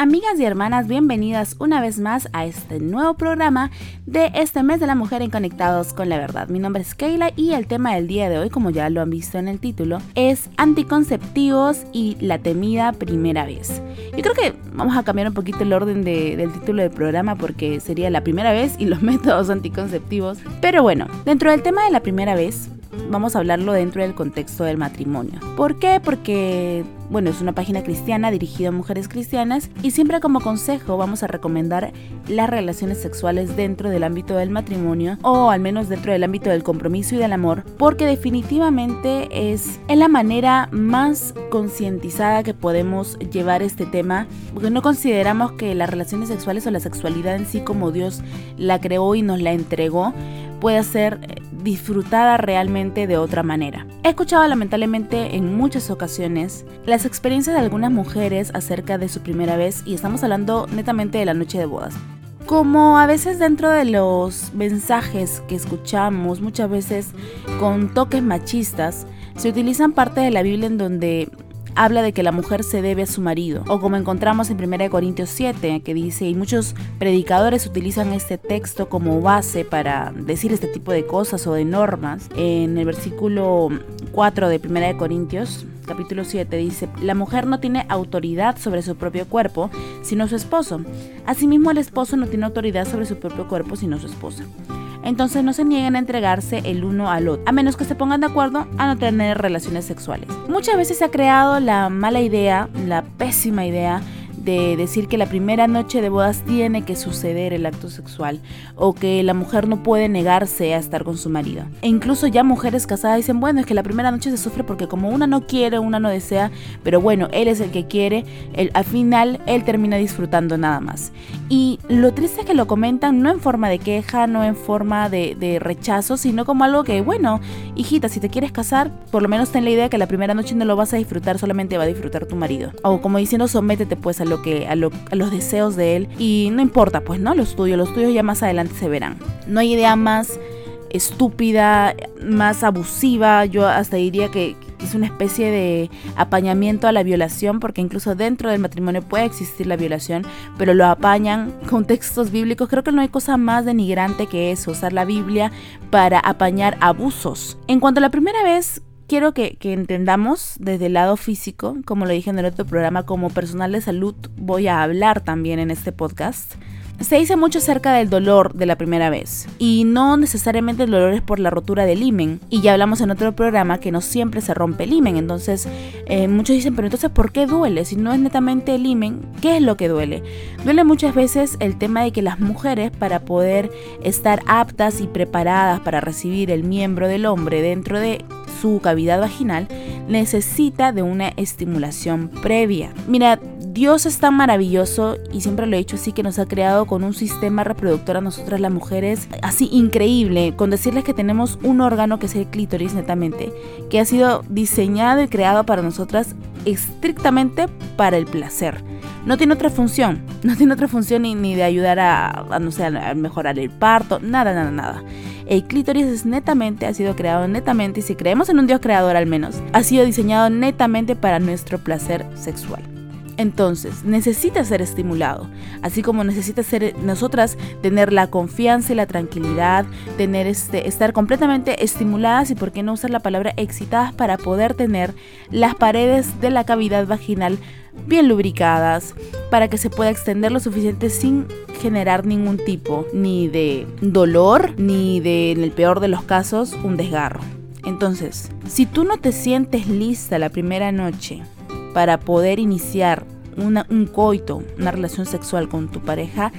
Amigas y hermanas, bienvenidas una vez más a este nuevo programa de este mes de la mujer en Conectados con la Verdad. Mi nombre es Keila y el tema del día de hoy, como ya lo han visto en el título, es anticonceptivos y la temida primera vez. Yo creo que vamos a cambiar un poquito el orden del título del programa porque sería la primera vez y los métodos anticonceptivos. Pero bueno, dentro del tema de la primera vez, vamos a hablarlo dentro del contexto del matrimonio. ¿Por qué? Porque, bueno, es una página cristiana dirigida a mujeres cristianas y siempre como consejo vamos a recomendar las relaciones sexuales dentro del ámbito del matrimonio o al menos dentro del ámbito del compromiso y del amor, porque definitivamente es, la manera más concientizada que podemos llevar este tema, porque no consideramos que las relaciones sexuales o la sexualidad en sí como Dios la creó y nos la entregó, pueda ser eh, disfrutada realmente de otra manera. He escuchado lamentablemente en muchas ocasiones las experiencias de algunas mujeres acerca de su primera vez y estamos hablando netamente de la noche de bodas. Como a veces dentro de los mensajes que escuchamos, muchas veces con toques machistas, se utilizan parte de la Biblia en donde habla de que la mujer se debe a su marido. O como encontramos en 1 Corintios 7, que dice, y muchos predicadores utilizan este texto como base para decir este tipo de cosas o de normas. En el versículo 4 de 1 Corintios, capítulo 7, dice, la mujer no tiene autoridad sobre su propio cuerpo, sino su esposo. Asimismo, el esposo no tiene autoridad sobre su propio cuerpo, sino su esposa entonces no se nieguen a entregarse el uno al otro, a menos que se pongan de acuerdo a no tener relaciones sexuales. Muchas veces se ha creado la mala idea, la pésima idea, de decir que la primera noche de bodas tiene que suceder el acto sexual o que la mujer no puede negarse a estar con su marido. E incluso ya mujeres casadas dicen, bueno, es que la primera noche se sufre porque como una no quiere, una no desea, pero bueno, él es el que quiere, al final él termina disfrutando nada más. Y lo triste es que lo comentan no en forma de queja, no en forma de, de rechazo, sino como algo que, bueno, hijita, si te quieres casar, por lo menos ten la idea que la primera noche no lo vas a disfrutar, solamente va a disfrutar tu marido. O como diciendo, sométete pues al lo que, a, los deseos de él. Y no importa, pues, ¿no? Los tuyos, los tuyos ya más adelante se verán. No hay idea más estúpida, más abusiva. Yo hasta diría que es una especie de apañamiento a la violación, porque incluso dentro del matrimonio puede existir la violación, pero lo apañan con textos bíblicos. Creo que no hay cosa más denigrante que eso, usar la Biblia para apañar abusos. En cuanto a la primera vez quiero que, entendamos desde el lado físico, como lo dije en el otro programa, como personal de salud voy a hablar también en este podcast. Se dice mucho acerca del dolor de la primera vez y no necesariamente el dolor es por la rotura del himen y ya hablamos en otro programa que no siempre se rompe el himen entonces eh, muchos dicen pero entonces ¿por qué duele? Si no es netamente el himen, ¿qué es lo que duele? Duele muchas veces el tema de que las mujeres para poder estar aptas y preparadas para recibir el miembro del hombre dentro de su cavidad vaginal necesita de una estimulación previa. Mira, Dios es tan maravilloso y siempre lo he dicho así que nos ha creado con un sistema reproductor a nosotras las mujeres así increíble, con decirles que tenemos un órgano que es el clítoris netamente, que ha sido diseñado y creado para nosotras estrictamente para el placer. No tiene otra función, no tiene otra función ni, de ayudar a, no sé, a mejorar el parto, nada, nada, nada. El clítoris es netamente, ha sido creado netamente, y si creemos en un Dios creador al menos, ha sido diseñado netamente para nuestro placer sexual. Entonces, necesita ser estimulado, así como necesita ser nosotras tener la confianza y la tranquilidad, tener este, estar completamente estimuladas y por qué no usar la palabra excitadas para poder tener las paredes de la cavidad vaginal bien lubricadas, para que se pueda extender lo suficiente sin generar ningún tipo ni de dolor ni de, en el peor de los casos, un desgarro. Entonces, si tú no te sientes lista la primera noche para poder iniciar un coito, una relación sexual con tu pareja,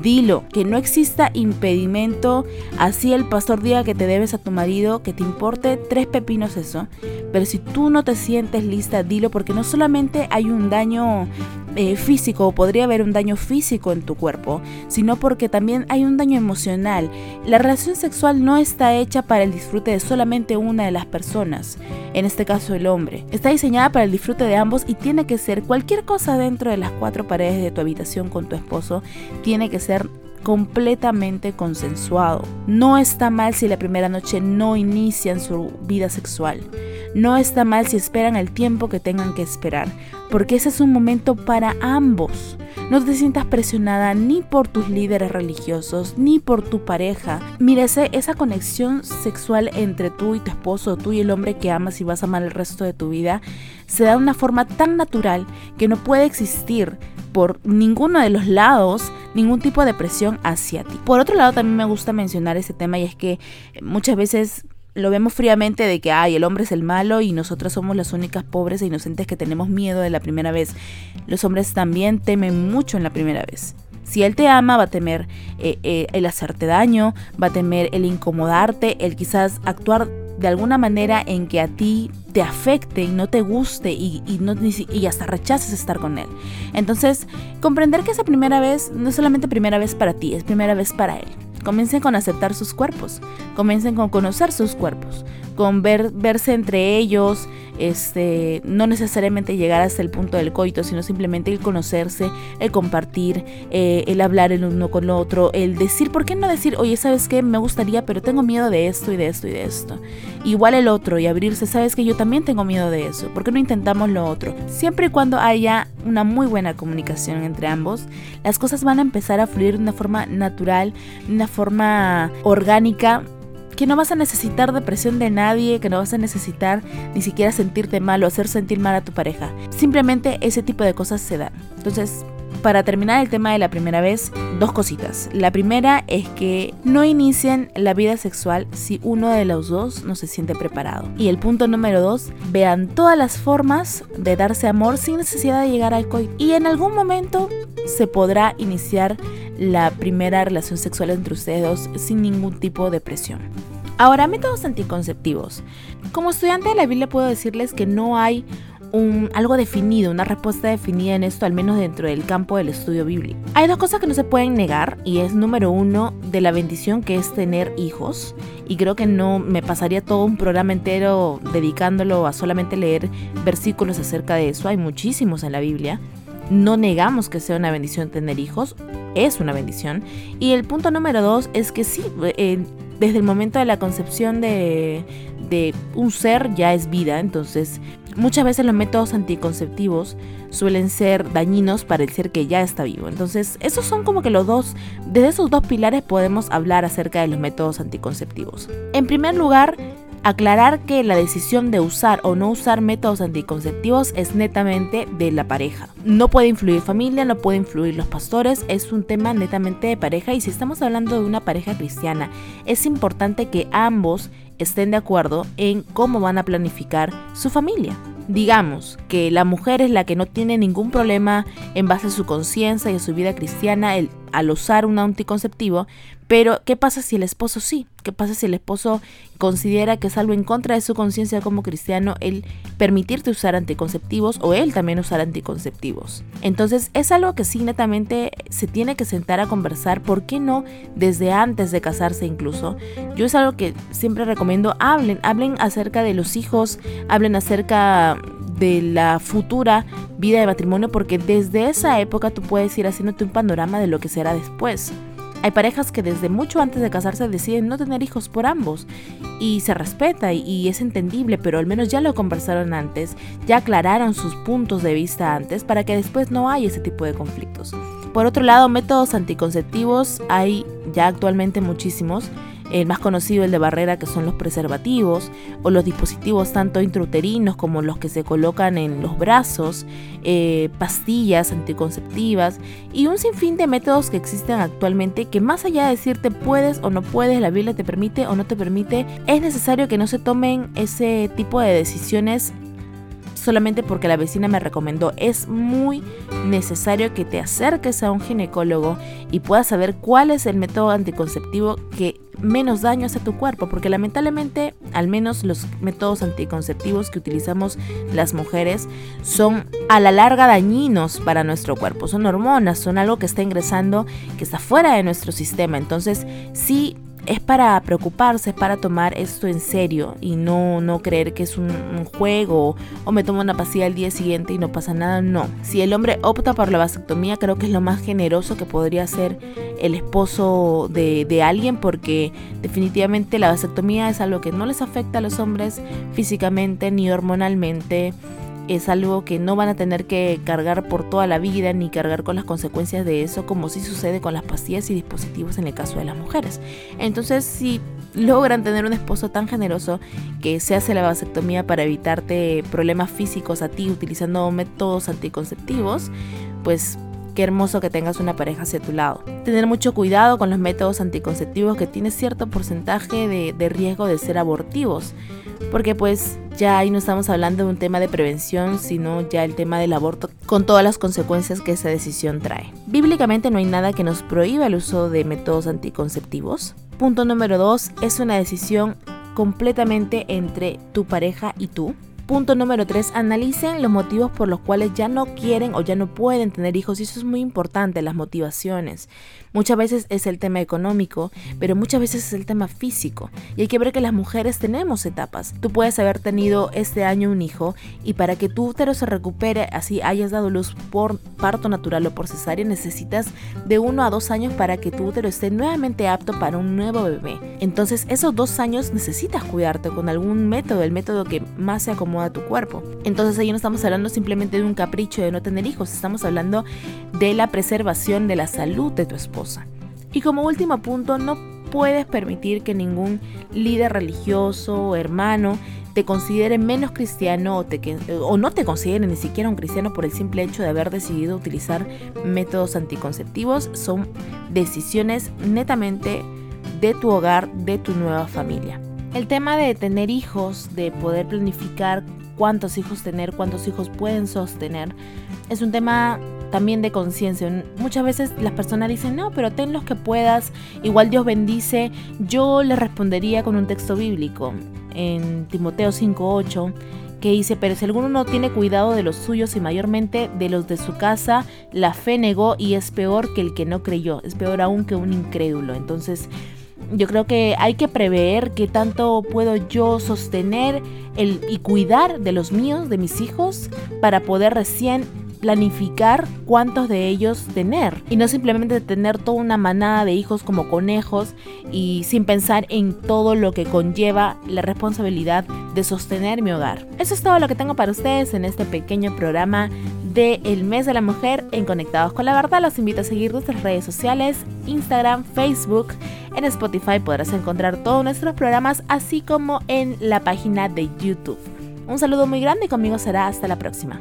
dilo, que no exista impedimento, así el pastor diga que te debes a tu marido, que te importe tres pepinos eso, pero si tú no te sientes lista, dilo, porque no solamente hay un daño eh, físico o podría haber un daño físico en tu cuerpo, sino porque también hay un daño emocional. La relación sexual no está hecha para el disfrute de solamente una de las personas, en este caso el hombre. Está diseñada para el disfrute de ambos y tiene que ser cualquier cosa dentro de las cuatro paredes de tu habitación con tu esposo, tiene que ser completamente consensuado. No está mal si la primera noche no inician su vida sexual. No está mal si esperan el tiempo que tengan que esperar. porque ese es un momento para ambos. No te sientas presionada ni por tus líderes religiosos, ni por tu pareja. Mira, esa conexión sexual entre tú y tu esposo, tú y el hombre que amas y vas a amar el resto de tu vida, se da de una forma tan natural que no puede existir por ninguno de los lados ningún tipo de presión hacia ti. Por otro lado, también me gusta mencionar ese tema y es que muchas veces lo vemos fríamente de que, ay, el hombre es el malo y nosotras somos las únicas pobres e inocentes que tenemos miedo de la primera vez. Los hombres también temen mucho en la primera vez. Si él te ama, va a temer eh, eh, el hacerte daño, va a temer el incomodarte, el quizás actuar de alguna manera en que a ti te afecte y no te guste y, no, y hasta rechaces estar con él. Entonces, comprender que esa primera vez no es solamente primera vez para ti, es primera vez para él. Comiencen con aceptar sus cuerpos, comiencen con conocer sus cuerpos, con ver, verse entre ellos, este, no necesariamente llegar hasta el punto del coito, sino simplemente el conocerse, el compartir, eh, el hablar el uno con el otro, el decir, ¿por qué no decir, oye, sabes qué, me gustaría, pero tengo miedo de esto y de esto y de esto? Igual el otro y abrirse, sabes que yo también tengo miedo de eso, ¿por qué no intentamos lo otro? Siempre y cuando haya una muy buena comunicación entre ambos, las cosas van a empezar a fluir de una forma natural, de una forma orgánica, que no vas a necesitar depresión de nadie, que no vas a necesitar ni siquiera sentirte mal o hacer sentir mal a tu pareja. Simplemente ese tipo de cosas se dan. Entonces, para terminar el tema de la primera vez, dos cositas. La primera es que no inicien la vida sexual si uno de los dos no se siente preparado. Y el punto número dos, vean todas las formas de darse amor sin necesidad de llegar al coito. Y en algún momento se podrá iniciar la primera relación sexual entre ustedes dos sin ningún tipo de presión. Ahora, métodos anticonceptivos. Como estudiante de la Biblia puedo decirles que no hay algo definido, una respuesta definida en esto, al menos dentro del campo del estudio bíblico. Hay dos cosas que no se pueden negar y es número uno de la bendición que es tener hijos y creo que no me pasaría todo un programa entero dedicándolo a solamente leer versículos acerca de eso, hay muchísimos en la Biblia. No negamos que sea una bendición tener hijos, es una bendición. Y el punto número dos es que sí, eh, desde el momento de la concepción de, de un ser ya es vida, entonces muchas veces los métodos anticonceptivos suelen ser dañinos para el ser que ya está vivo. Entonces, esos son como que los dos, desde esos dos pilares podemos hablar acerca de los métodos anticonceptivos. En primer lugar, aclarar que la decisión de usar o no usar métodos anticonceptivos es netamente de la pareja. No puede influir familia, no puede influir los pastores, es un tema netamente de pareja y si estamos hablando de una pareja cristiana, es importante que ambos estén de acuerdo en cómo van a planificar su familia. Digamos que la mujer es la que no tiene ningún problema en base a su conciencia y a su vida cristiana al usar un anticonceptivo, pero ¿qué pasa si el esposo sí? ¿Qué pasa si el esposo considera que es algo en contra de su conciencia como cristiano el permitirte usar anticonceptivos o él también usar anticonceptivos? Entonces es algo que sí netamente se tiene que sentar a conversar, ¿por qué no desde antes de casarse incluso? Yo es algo que siempre recomiendo, hablen, hablen acerca de los hijos, hablen acerca de la futura vida de matrimonio porque desde esa época tú puedes ir haciéndote un panorama de lo que será después. Hay parejas que desde mucho antes de casarse deciden no tener hijos por ambos y se respeta y, es entendible, pero al menos ya lo conversaron antes, ya aclararon sus puntos de vista antes para que después no haya ese tipo de conflictos. Por otro lado, métodos anticonceptivos hay ya actualmente muchísimos el más conocido el de barrera que son los preservativos o los dispositivos tanto intrauterinos como los que se colocan en los brazos, eh, pastillas anticonceptivas y un sinfín de métodos que existen actualmente que más allá de decirte puedes o no puedes, la Biblia te permite o no te permite, es necesario que no se tomen ese tipo de decisiones solamente porque la vecina me recomendó. Es muy necesario que te acerques a un ginecólogo y puedas saber cuál es el método anticonceptivo que menos daño hace tu cuerpo, porque lamentablemente, al menos los métodos anticonceptivos que utilizamos las mujeres son a la larga dañinos para nuestro cuerpo. Son hormonas, son algo que está ingresando, que está fuera de nuestro sistema. Entonces, sí es para preocuparse, es para tomar esto en serio y no, no creer que es un, juego o me tomo una pastilla al día siguiente y no pasa nada. No. Si el hombre opta por la vasectomía, creo que es lo más generoso que podría ser el esposo de, de alguien porque definitivamente la vasectomía es algo que no les afecta a los hombres físicamente ni hormonalmente es algo que no van a tener que cargar por toda la vida ni cargar con las consecuencias de eso como si sucede con las pastillas y dispositivos en el caso de las mujeres. Entonces, si logran tener un esposo tan generoso que se hace la vasectomía para evitarte problemas físicos a ti utilizando métodos anticonceptivos, pues qué hermoso que tengas una pareja hacia tu lado. Tener mucho cuidado con los métodos anticonceptivos que tienen cierto porcentaje de, de riesgo de ser abortivos, porque pues ya ahí no estamos hablando de un tema de prevención, sino ya el tema del aborto con todas las consecuencias que esa decisión trae. Bíblicamente no hay nada que nos prohíba el uso de métodos anticonceptivos. Punto número dos, es una decisión completamente entre tu pareja y tú. Punto número 3. Analicen los motivos por los cuales ya no quieren o ya no pueden tener hijos. Y eso es muy importante, las motivaciones. Muchas veces es el tema económico, pero muchas veces es el tema físico. Y hay que ver que las mujeres tenemos etapas. Tú puedes haber tenido este año un hijo y para que tu útero se recupere, así hayas dado luz por parto natural o por cesárea, necesitas de uno a dos años para que tu útero esté nuevamente apto para un nuevo bebé. Entonces esos dos años necesitas cuidarte con algún método, el método que más se acomoda tu cuerpo. Entonces ahí no estamos hablando simplemente de un capricho de no tener hijos, estamos hablando de la preservación de la salud de tu esposa. Y como último punto, no puedes permitir que ningún líder religioso o hermano te considere menos cristiano o, no te considere ni siquiera un cristiano por el simple hecho de haber decidido utilizar métodos anticonceptivos. Son decisiones netamente de tu hogar, de tu nueva familia. El tema de tener hijos, de poder planificar cuántos hijos tener, cuántos hijos pueden sostener, es un tema también de conciencia. Muchas veces las personas dicen, no, pero ten los que puedas, igual Dios bendice. Yo le respondería con un texto bíblico en Timoteo 5.8 que dice, pero si alguno no tiene cuidado de los suyos y mayormente de los de su casa, la fe negó y es peor que el que no creyó, es peor aún que un incrédulo. Entonces, yo creo que hay que prever qué tanto puedo yo sostener el, y cuidar de los míos, de mis hijos, para poder recién planificar cuántos de ellos tener y no simplemente tener toda una manada de hijos como conejos y sin pensar en todo lo que conlleva la responsabilidad de sostener mi hogar. Eso es todo lo que tengo para ustedes en este pequeño programa de El Mes de la Mujer en Conectados con la Verdad. Los invito a seguir nuestras redes sociales, Instagram, Facebook. En Spotify podrás encontrar todos nuestros programas, así como en la página de YouTube. Un saludo muy grande y conmigo será hasta la próxima.